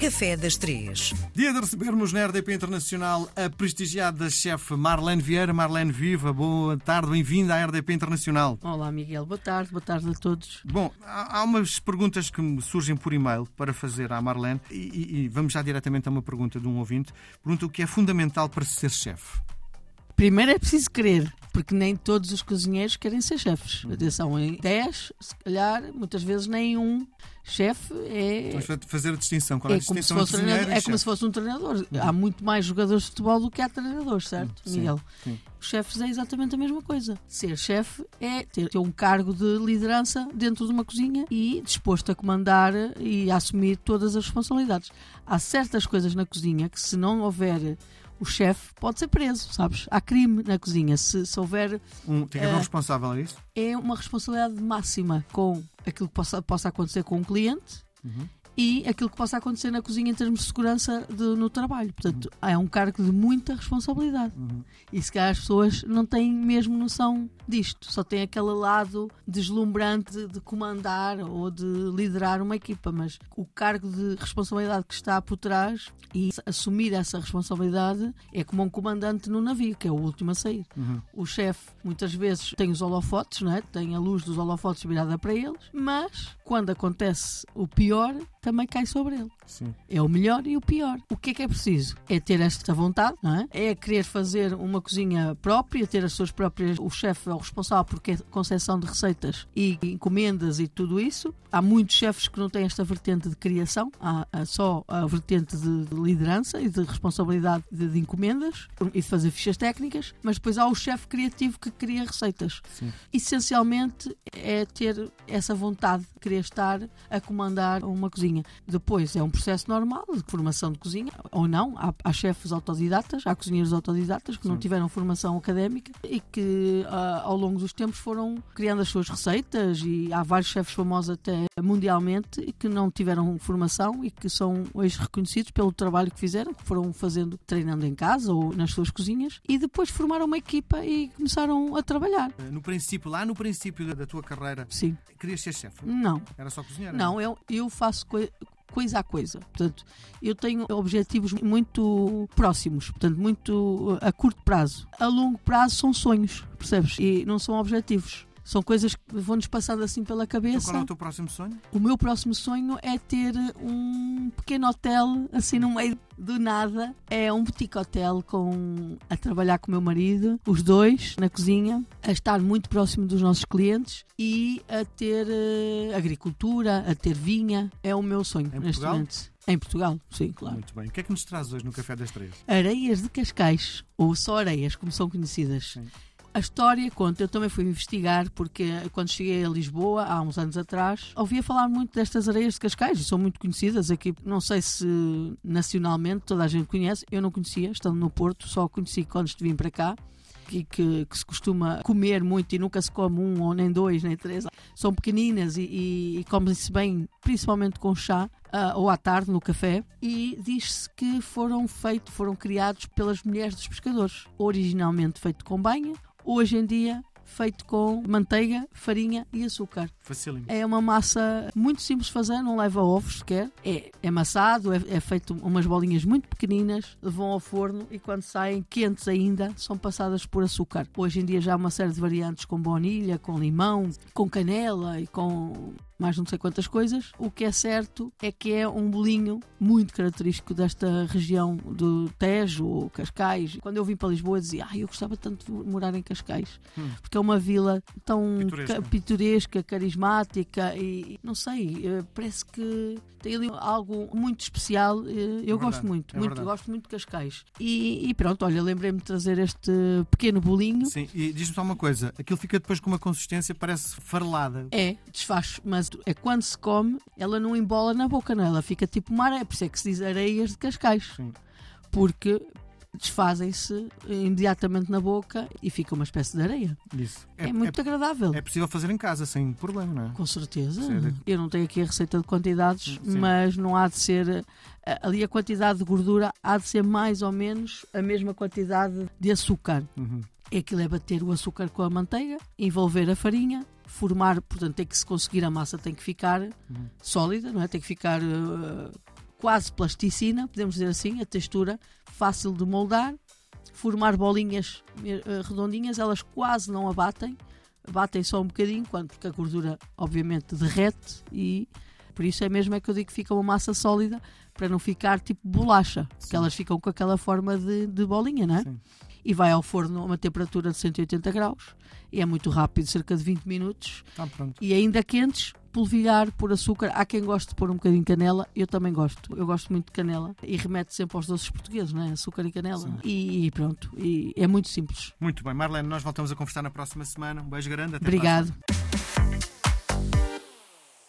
Café das Três. Dia de recebermos na RDP Internacional a prestigiada chefe Marlene Vieira. Marlene Viva, boa tarde, bem-vinda à RDP Internacional. Olá, Miguel, boa tarde, boa tarde a todos. Bom, há há umas perguntas que me surgem por e-mail para fazer à Marlene e, e- vamos já diretamente a uma pergunta de um ouvinte. Pergunta o que é fundamental para se ser chefe. Primeiro é preciso querer, porque nem todos os cozinheiros querem ser chefes. Atenção, em 10, se calhar, muitas vezes nem um chefe é. Vamos fa- fazer a distinção. Qual é, É a como, se distinção fosse, treinador- e é como se fosse um treinador. Há muito mais jogadores de futebol do que há treinadores, certo, Sim, Miguel? sim. Os chefes é exatamente a mesma coisa. Ser chefe é ter, ter um cargo de liderança dentro de uma cozinha e disposto a comandar e a assumir todas as responsabilidades. Há certas coisas na cozinha que, se não houver o chefe, pode ser preso, sabes? Há crime na cozinha. Se, se houver Um, tem que haver um É. responsável, é isso? é uma responsabilidade máxima com aquilo que possa, possa acontecer com um cliente Uhum. E aquilo que possa acontecer na cozinha em termos de segurança de- no trabalho. Portanto, é um cargo de muita responsabilidade. Uhum. E se calhar as pessoas não têm mesmo noção disto, só têm aquele lado deslumbrante de, de comandar ou de liderar uma equipa, mas o cargo de responsabilidade que está por trás e assumir essa responsabilidade é como um comandante no navio, que é o último a sair. Uhum. O chefe muitas vezes tem os holofotes, não é? tem a luz dos holofotes virada para eles, mas quando acontece o pior, também cai sobre ele. Sim. É o melhor e o pior. O que é que é preciso? É ter esta vontade, não é? É querer fazer uma cozinha própria, ter as suas próprias. O chefe é o responsável por concepção de receitas e encomendas e tudo isso. Há muitos chefes que não têm esta vertente de criação, há, só a vertente de, de liderança e de responsabilidade de, de encomendas e de fazer fichas técnicas, mas depois há o chefe criativo que cria receitas. Sim. Essencialmente é ter essa vontade de querer estar a comandar uma cozinha. Depois é um processo normal de formação de cozinha, ou não. Há, há chefes autodidatas, há cozinheiros autodidatas que não Sim. tiveram formação académica e que ah, ao longo dos tempos foram criando as suas receitas e há vários chefes famosos até mundialmente e que não tiveram formação e que são hoje reconhecidos pelo trabalho que fizeram, que foram fazendo, treinando em casa ou nas suas cozinhas e depois formaram uma equipa e começaram a trabalhar. No princípio, lá no princípio da, tua carreira, Sim. querias ser chefe? Não, Era só cozinhar? não, eu, eu faço coisa a coisa. Portanto, eu tenho objetivos muito próximos, portanto, muito uh, a curto prazo. A longo prazo são sonhos, percebes? E não são objetivos. São coisas que vão-nos passando assim pela Então, cabeça. qual é o teu próximo sonho? O meu próximo sonho é ter um pequeno hotel, assim no meio do nada. É um boutique hotel com, a trabalhar com o meu marido, os dois, na cozinha, a estar muito próximo dos nossos clientes e a ter eh, agricultura, a ter vinha. É o meu sonho Em neste Portugal? momento. Em Portugal, sim, claro. Muito bem. O que é que nos traz hoje no Café das Três? Areias de Cascais, ou só areias, como são conhecidas. Sim. A história conta, eu também fui investigar, porque quando cheguei a Lisboa, há uns anos atrás, ouvia falar muito destas areias de Cascais, e são muito conhecidas aqui. Não sei se nacionalmente toda a gente conhece, eu não conhecia, estando no Porto, só conheci quando estive para cá. Que, que, se costuma comer muito e nunca se come um, ou nem dois, nem três. São pequeninas e, e, e comem-se bem, principalmente com chá ah, ou à tarde no café. E diz-se que foram feitos, foram criados pelas mulheres dos pescadores. Originalmente feito com banha, hoje em dia feito com manteiga, farinha e açúcar. É uma massa muito simples de fazer, não leva ovos sequer. É, é amassado, é, é feito umas bolinhas muito pequeninas, vão ao forno e quando saem quentes ainda, são passadas por açúcar. Hoje em dia já há uma série de variantes com baunilha, com limão, com canela e com mais não sei quantas coisas. O que é certo é que é um bolinho muito característico desta região do Tejo ou Cascais. Quando eu vim para Lisboa dizia, ah, eu gostava tanto de morar em Cascais, Hum. porque é uma vila tão Pitoresca. ca- pitoresca, carismática e não sei, eh, parece que tem ali algo muito especial. eh, Eu verdade, gosto muito, é muito, verdade. gosto muito de Cascais. E, e pronto, olha, lembrei-me de trazer este pequeno bolinho. Sim, e diz-me só uma coisa: aquilo fica depois com uma consistência, parece farelada. É, desfaz, mas é quando se come, ela não embola na boca, não, é? ela fica tipo uma areia, por isso é que se diz areias de Cascais, Sim. porque desfazem-se imediatamente na boca e fica uma espécie de areia. Isso. É, muito agradável. é possível fazer em casa, sem problema, não é? Com certeza. Sério? Eu não tenho aqui a receita de quantidades, Sim. mas não há de ser. eh, Ali a quantidade de gordura há de ser mais ou menos a mesma quantidade de açúcar. Uhum. Aquilo é bater o açúcar com a manteiga, envolver a farinha, formar, portanto, tem que se conseguir a massa, tem que ficar Uhum. sólida, não é? Tem que ficar eh, quase plasticina, podemos dizer assim, a textura fácil de moldar, formar bolinhas uh, redondinhas, elas quase não abatem, batem só um bocadinho, quando, porque a gordura obviamente derrete e por isso é mesmo é que eu digo que fica uma massa sólida para não ficar tipo bolacha, Sim. que elas ficam com aquela forma de, de bolinha, não é? Sim. E vai ao forno a uma temperatura de 180 graus e é muito rápido, cerca de 20 minutos. Tá e ainda quentes, polvilhar por açúcar. Há quem goste de pôr um bocadinho de canela, eu também gosto. Eu gosto muito de canela e remete sempre aos doces portugueses, não é? Açúcar e canela. E, e, pronto, e é muito simples. Muito bem, Marlene, nós voltamos a conversar na próxima semana. Um beijo grande, até Obrigado.